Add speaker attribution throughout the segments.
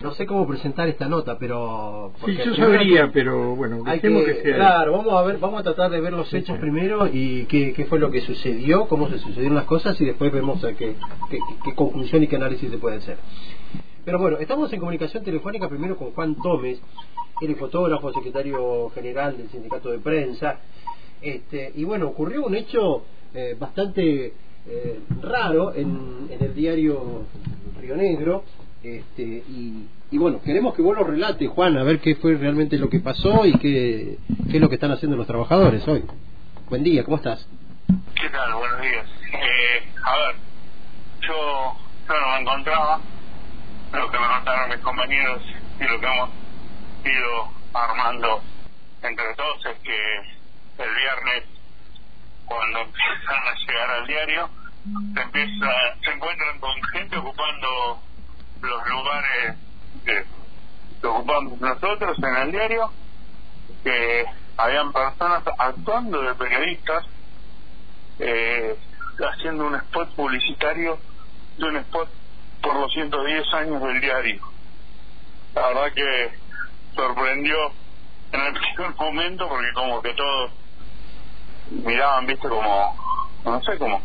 Speaker 1: No sé cómo presentar esta nota, pero...
Speaker 2: Sí, yo sabría, pero bueno,
Speaker 1: hay que, Claro, vamos a ver, vamos a tratar de ver los hechos primero y qué, qué, fue lo que sucedió, cómo se sucedieron las cosas y después vemos qué, qué, qué conclusión y qué análisis se puede hacer. Pero bueno, estamos en comunicación telefónica primero con Juan Gómez, él es fotógrafo, secretario general del sindicato de prensa. Este, y bueno, ocurrió un hecho eh, bastante eh, raro en, en, el diario Río Negro. Este, y, bueno, queremos que vos lo relate, Juan, a ver qué fue realmente lo que pasó y qué, qué es lo que están haciendo los trabajadores hoy. Buen día, ¿cómo estás?
Speaker 3: ¿Qué tal? Buenos días. Eh, a ver, yo, yo no me encontraba, lo que me contaron mis compañeros y lo que hemos ido armando entre todos es que el viernes cuando empiezan a llegar al diario se empieza se encuentran con gente ocupando los lugares que, ocupamos nosotros en el diario que habían personas actuando de periodistas eh, haciendo un spot publicitario de un spot por los 110 años del diario. La verdad que sorprendió en el primer momento porque como que todos miraban, viste, como, no sé, cómo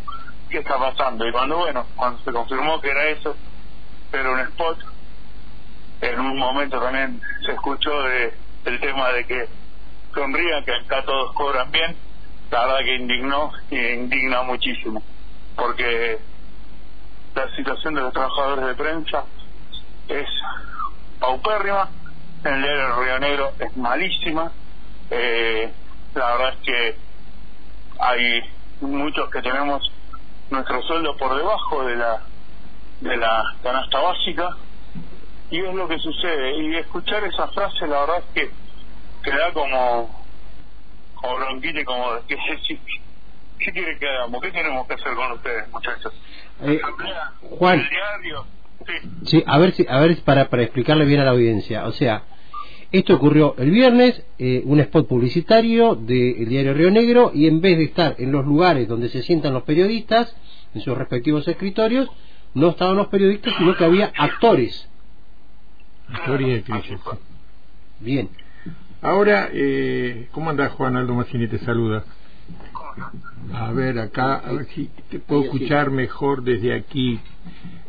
Speaker 3: ¿qué está pasando? Y cuando, bueno, cuando se confirmó que era eso, era un spot, en un momento también se escuchó de el tema de que sonrían, que acá todos cobran bien, la verdad que indignó y indigna muchísimo, porque la situación de los trabajadores de prensa es paupérrima, en el Río Negro es malísima, eh, la verdad es que hay muchos que tenemos nuestro sueldo por debajo de la de la canasta básica y es lo que sucede y escuchar esa frase la verdad es que, que da como como bronquite como que ¿qué quiere que hagamos? ¿qué tenemos que hacer con ustedes muchachos?
Speaker 1: Eh, Juan. Sí. a ver si, a ver para, para explicarle bien a la audiencia. O sea, esto ocurrió el viernes, eh, un spot publicitario del diario Río Negro, y en vez de estar en los lugares donde se sientan los periodistas, en sus respectivos escritorios, no estaban los periodistas, sino que había actores.
Speaker 2: Actores y
Speaker 1: Bien.
Speaker 2: Ahora, eh, ¿cómo anda Juan Aldo Massini? Te saluda. A ver, acá, a ver si te puedo escuchar mejor desde aquí.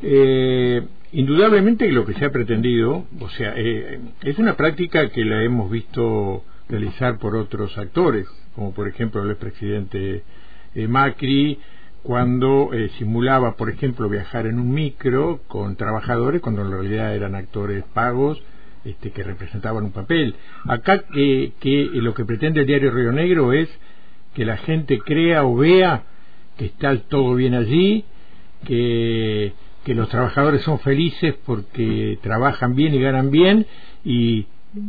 Speaker 2: Eh, indudablemente lo que se ha pretendido, o sea, eh, es una práctica que la hemos visto realizar por otros actores, como por ejemplo el expresidente eh, Macri, cuando simulaba, por ejemplo, viajar en un micro con trabajadores, cuando en realidad eran actores pagos, este, que representaban un papel. Acá que lo que pretende el diario Río Negro es que la gente crea o vea que está todo bien allí, que, que los trabajadores son felices porque trabajan bien y ganan bien, y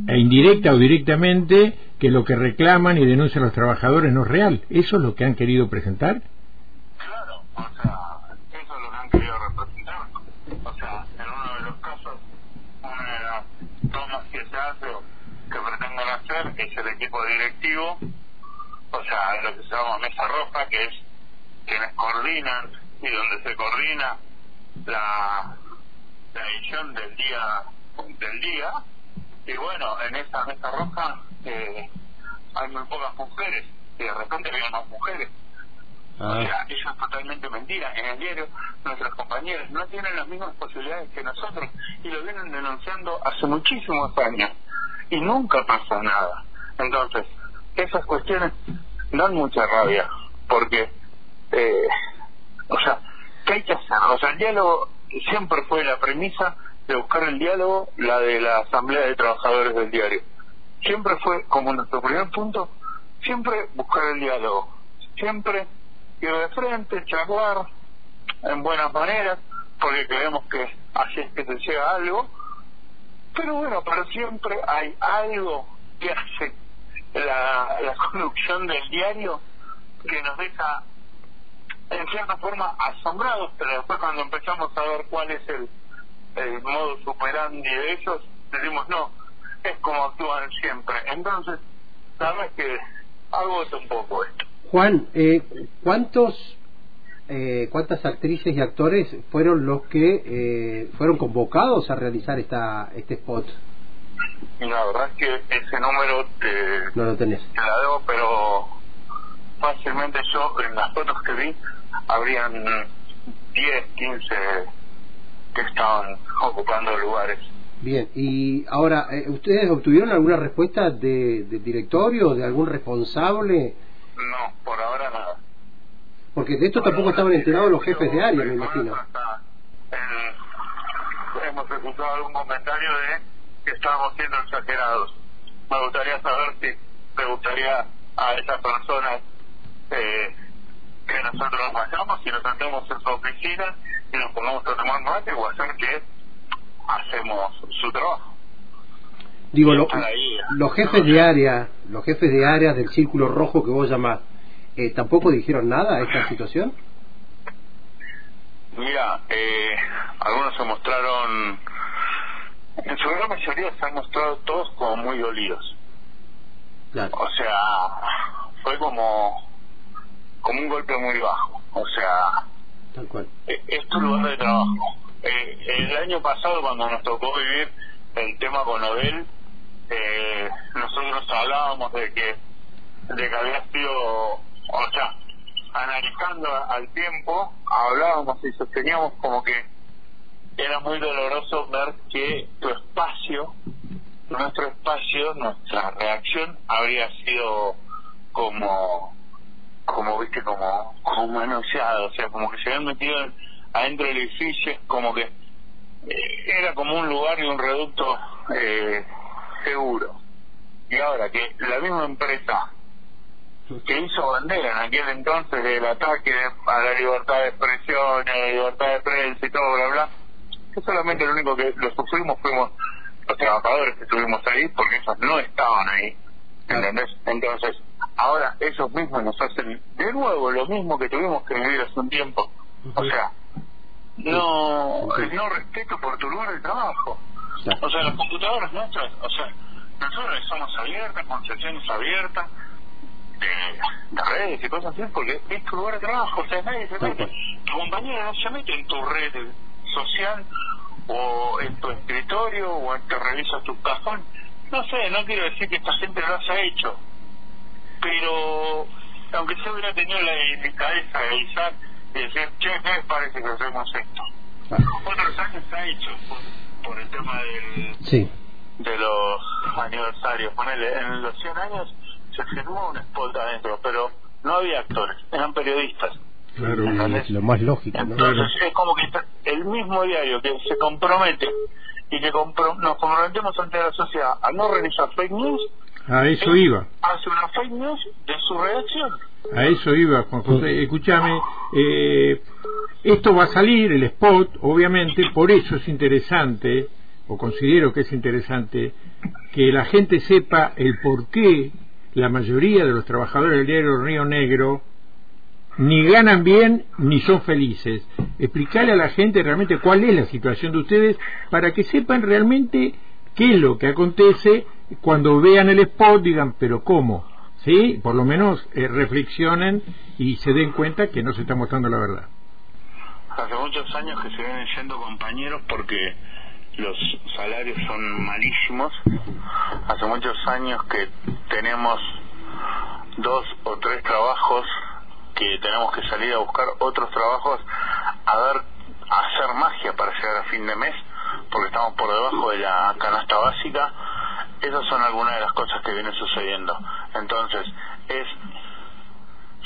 Speaker 2: e indirecta o directamente que lo que reclaman y denuncian los trabajadores no es real. ¿Eso es lo que han querido presentar?
Speaker 3: O sea, eso es lo que han querido representar. O sea, en uno de los casos, una de las tomas que se hace que pretenden hacer es el equipo directivo o sea, lo que se llama mesa roja, que es quienes coordinan y donde se coordina la, la edición del día del día y bueno, en esa mesa roja eh, hay muy pocas mujeres y de repente hay más mujeres. O ah. sea, eso es totalmente mentira. En el diario, nuestras compañeras no tienen las mismas posibilidades que nosotros y lo vienen denunciando hace muchísimos años y nunca pasa nada. Entonces, esas cuestiones dan mucha rabia, porque, eh, o sea, ¿qué hay que hacer? O sea, el diálogo siempre fue la premisa de buscar el diálogo, la de la Asamblea de Trabajadores del Diario. Siempre fue, como nuestro primer punto, siempre buscar el diálogo. Siempre ir de frente, charlar en buenas maneras, porque creemos que así es que se llega algo. Pero bueno, pero siempre hay algo que hace la, la conducción del diario que nos deja en cierta forma asombrados, pero después cuando empezamos a ver cuál es el, el modo superandi de ellos, decimos no, es como actúan siempre. Entonces, sabes que algo es un poco esto.
Speaker 1: Juan, eh, ¿cuántos eh, cuántas actrices y actores fueron los que eh, fueron convocados a realizar esta este spot.
Speaker 3: La verdad es que ese número te,
Speaker 1: no lo tenés.
Speaker 3: te la debo, pero fácilmente yo en las fotos que vi habrían 10, 15 que estaban ocupando lugares.
Speaker 1: Bien, y ahora, eh, ¿ustedes obtuvieron alguna respuesta de, del directorio, de algún responsable?
Speaker 3: No, por ahora nada.
Speaker 1: Porque de esto tampoco estaban enterados los jefes de área, me imagino.
Speaker 3: hemos escuchado algún comentario de que estábamos siendo exagerados. Me gustaría saber si te gustaría a esas personas eh, que nosotros nos vayamos y nos sentemos en su oficina y nos pongamos a tomar mate o hacer que hacemos su trabajo.
Speaker 1: Digo, lo, los jefes de área, los jefes de área del círculo rojo que vos llamás, eh, ¿tampoco dijeron nada a esta situación?
Speaker 3: Mira, eh, algunos se mostraron, en su gran mayoría se han mostrado todos como muy dolidos.
Speaker 1: Claro.
Speaker 3: O sea, fue como, como un golpe muy bajo. O sea,
Speaker 1: Tal cual.
Speaker 3: eh, es tu lugar de trabajo. Eh, el año pasado, cuando nos tocó vivir el tema con Nobel, eh, nosotros hablábamos de que, de que había sido, o sea, analizando al tiempo, hablábamos y sosteníamos como que era muy doloroso ver que tu espacio, nuestro espacio, nuestra reacción habría sido como, como viste, como, como manoseado, o sea, como que se habían metido en- adentro del edificio, como que eh, era como un lugar y un reducto eh, seguro. Y ahora que la misma empresa que hizo bandera en aquel entonces del ataque a la libertad de expresión, a la libertad de prensa y todo, bla, bla, que solamente lo único que lo sufrimos fuimos los trabajadores que estuvimos ahí porque esos no estaban ahí. ¿Entendés? Entonces, ahora esos mismos nos hacen de nuevo lo mismo que tuvimos que vivir hace un tiempo. O sea, no, no respeto por tu lugar de trabajo. O sea, las computadoras nuestras, o sea, nosotros somos abiertas, con sesiones abiertas, de, de redes y cosas así, porque es tu lugar de trabajo, o sea, nadie se mete, tu compañero no se mete en tu red social o en tu escritorio o en te revisa tu cajón. No sé, no quiero decir que esta gente lo haya hecho, pero aunque se hubiera tenido la delicadeza de avisar y decir, che, me parece que hacemos esto. Otros años se ha hecho por, por el tema del,
Speaker 1: Sí.
Speaker 3: de los aniversarios. Ponele, en los 100 años se firmó un spot adentro, pero no había actores, eran periodistas.
Speaker 2: Claro.
Speaker 3: ¿Entendés?
Speaker 1: Lo más lógico, ¿no?
Speaker 3: Entonces es como que el mismo diario que se compromete y que compro- nos comprometemos ante la sociedad a no realizar fake news,
Speaker 2: A eso iba.
Speaker 3: hace una fake news de su redacción.
Speaker 2: A eso iba, Juan José. Escúchame, eh, esto va a salir, el spot, obviamente, por eso es interesante, o considero que es interesante, que la gente sepa el por qué la mayoría de los trabajadores del diario Río Negro ni ganan bien ni son felices. Explicarle a la gente realmente cuál es la situación de ustedes para que sepan realmente qué es lo que acontece cuando vean el spot, digan, pero ¿cómo? ¿Sí? Por lo menos eh, reflexionen y se den cuenta que no se está mostrando la verdad.
Speaker 3: Hace muchos años que se vienen yendo compañeros porque los salarios son malísimos. Hace muchos años que tenemos dos o tres trabajos que tenemos que salir a buscar otros trabajos a ver a hacer magia para llegar a fin de mes porque estamos por debajo de la canasta básica esas son algunas de las cosas que vienen sucediendo entonces es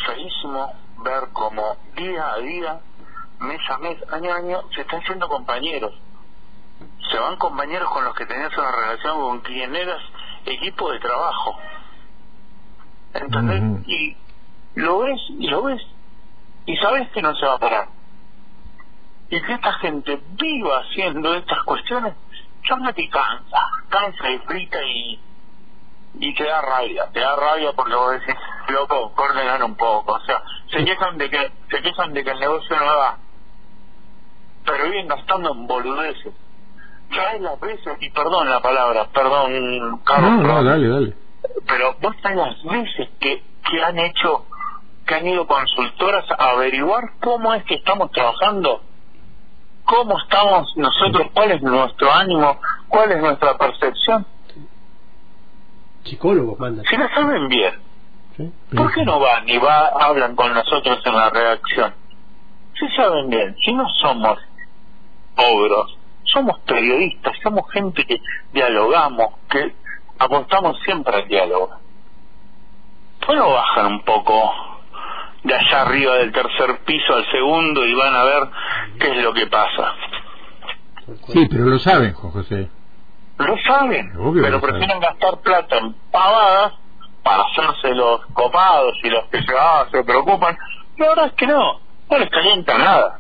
Speaker 3: feísimo ver como día a día mes a mes, año a año, se están siendo compañeros. Se van compañeros con los que tenías una relación con quien eras equipo de trabajo. ¿Entendés? Y lo ves, y lo ves, y sabes que no se va a parar. Y que esta gente viva haciendo estas cuestiones, ya no te cansa, cansa y frita y, y te da rabia, te da rabia porque vos decís, loco, coordinan un poco, o sea, se quejan de que, se quejan de que el negocio no va, pero vienen gastando en boludeces. ¿Sabes las veces? Y perdón la palabra, perdón, Carlos,
Speaker 2: No, no,
Speaker 3: pero-
Speaker 2: dale, dale.
Speaker 3: pero vos sabés las veces que, que han hecho que han ido consultoras a averiguar cómo es que estamos trabajando, cómo estamos nosotros, cuál es nuestro ánimo, cuál es nuestra percepción.
Speaker 1: Psicólogos mandan.
Speaker 3: Si lo saben bien, ¿por qué no van y va, hablan con nosotros en la redacción? Si saben bien, si no somos ogros, somos periodistas, somos gente que dialogamos, que apostamos siempre al diálogo. ¿Puedo bajar un poco de allá arriba del tercer piso al segundo y van a ver qué es lo que pasa?
Speaker 2: Sí, pero lo saben, Juan José.
Speaker 3: Lo saben,
Speaker 2: Obvio
Speaker 3: pero
Speaker 2: lo
Speaker 3: prefieren
Speaker 2: saben.
Speaker 3: gastar plata en pavadas para hacerse los copados y los que se, ah, se preocupan. La verdad es que no, no les calienta nada.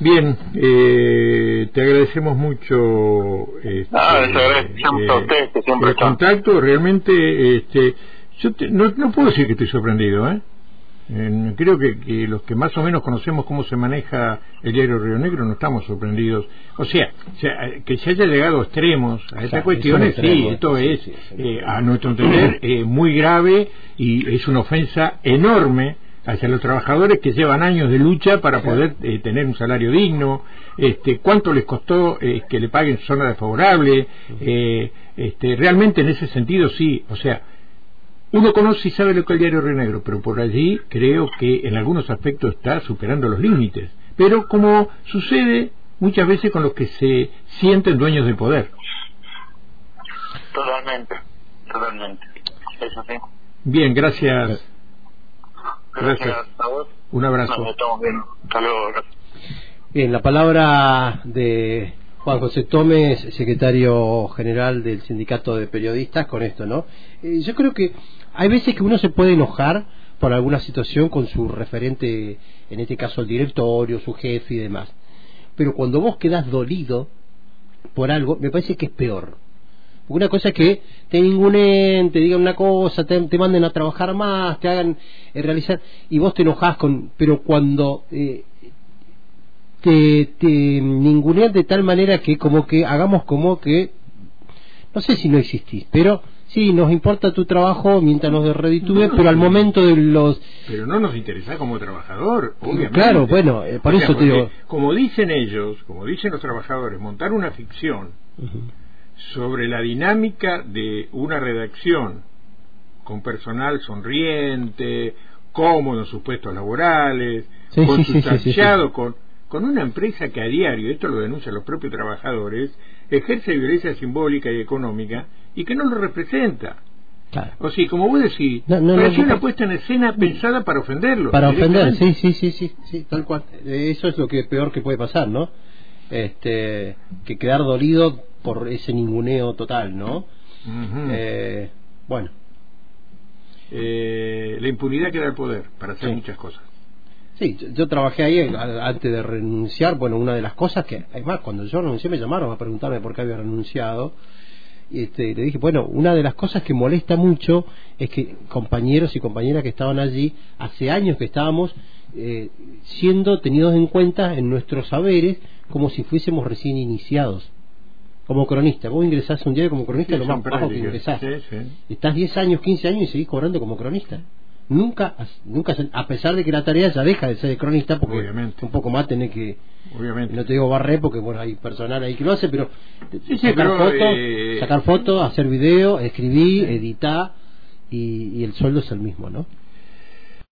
Speaker 2: Bien, eh, te agradecemos mucho este,
Speaker 3: Ah, les agradecemos a ustedes que siempre
Speaker 2: el contacto. Realmente, este, yo te- no, no puedo decir que estoy sorprendido, ¿eh? Eh, creo que, que los que más o menos conocemos cómo se maneja el diario Río Negro no estamos sorprendidos. O sea, eh, que se haya llegado a extremos, a estas cuestiones,
Speaker 1: es
Speaker 2: sí, esto es, eh, a nuestro entender, eh, muy grave y es una ofensa enorme hacia los trabajadores que llevan años de lucha para poder eh, tener un salario digno, este, cuánto les costó eh, que le paguen zona desfavorable, eh, este, realmente en ese sentido sí, o sea, uno conoce y sabe lo que es el diario Río Negro, pero por allí creo que en algunos aspectos está superando los límites. Pero como sucede muchas veces con los que se sienten dueños del poder.
Speaker 3: Totalmente, totalmente. Eso sí.
Speaker 2: Bien, gracias.
Speaker 3: Gracias,
Speaker 2: Gracias.
Speaker 3: a vos.
Speaker 2: Un abrazo.
Speaker 3: Nos estamos viendo. Hasta luego. gracias.
Speaker 1: Bien, la palabra de Juan José Gómez, secretario general del Sindicato de Periodistas, con esto, ¿no? Eh, yo creo que hay veces que uno se puede enojar por alguna situación con su referente, en este caso el directorio, su jefe y demás. Pero cuando vos quedás dolido por algo, me parece que es peor. Una cosa es que te ningunen, te digan una cosa, te, te manden a trabajar más, te hagan eh, realizar, y vos te enojás con. Pero cuando eh, te, te ningunean de tal manera que, como que hagamos como que. No sé si no existís, pero sí, nos importa tu trabajo mientras nos reditúe,
Speaker 2: No,
Speaker 1: pero al momento de los.
Speaker 2: Pero no nos interesa como trabajador, obviamente.
Speaker 1: Claro, bueno, eh, por
Speaker 2: O sea,
Speaker 1: eso te digo.
Speaker 2: Como dicen ellos, como dicen los trabajadores, montar una ficción sobre la dinámica de una redacción con personal sonriente, cómodo en sus puestos laborales,
Speaker 1: Sí, sí, sí, sí, sí,
Speaker 2: consustanciado,
Speaker 1: sí.
Speaker 2: con, con una empresa que a diario, esto lo denuncian los propios trabajadores, ejerce violencia simbólica y económica y que no lo representa.
Speaker 1: Claro.
Speaker 2: O sea, como vos decís,
Speaker 1: No, no, no,
Speaker 2: una
Speaker 1: no.
Speaker 2: puesta en escena pensada para ofenderlo.
Speaker 1: Para ofender, sí, sí, sí, sí, sí, tal cual. Eso es lo que peor que puede pasar, ¿no? Este, que quedar dolido por ese ninguneo total, ¿no? Eh, bueno,
Speaker 2: Eh, la impunidad que da el poder para hacer
Speaker 1: Sí.
Speaker 2: muchas cosas.
Speaker 1: sí, yo, yo trabajé ahí a- antes de renunciar. Bueno, una de las cosas que, además, cuando yo renuncié me llamaron a preguntarme por qué había renunciado. Y este, le dije, bueno, una de las cosas que molesta mucho es que compañeros y compañeras que estaban allí, hace años que estábamos eh, siendo tenidos en cuenta en nuestros saberes como si fuésemos recién iniciados. Como cronista, vos ingresás un día como cronista,
Speaker 2: Sí,
Speaker 1: lo más bajo que ingresás.
Speaker 2: Sí, sí.
Speaker 1: Estás 10 años, 15 años y seguís cobrando como cronista. Nunca, nunca, a pesar de que la tarea ya deja de ser de cronista, porque
Speaker 2: Obviamente.
Speaker 1: un poco más tenés que,
Speaker 2: Obviamente.
Speaker 1: no te digo barrer porque bueno hay personal ahí que lo hace, pero sacar fotos,
Speaker 2: eh,
Speaker 1: sacar fotos, hacer video, escribir, editar y, y el sueldo es el mismo, ¿no?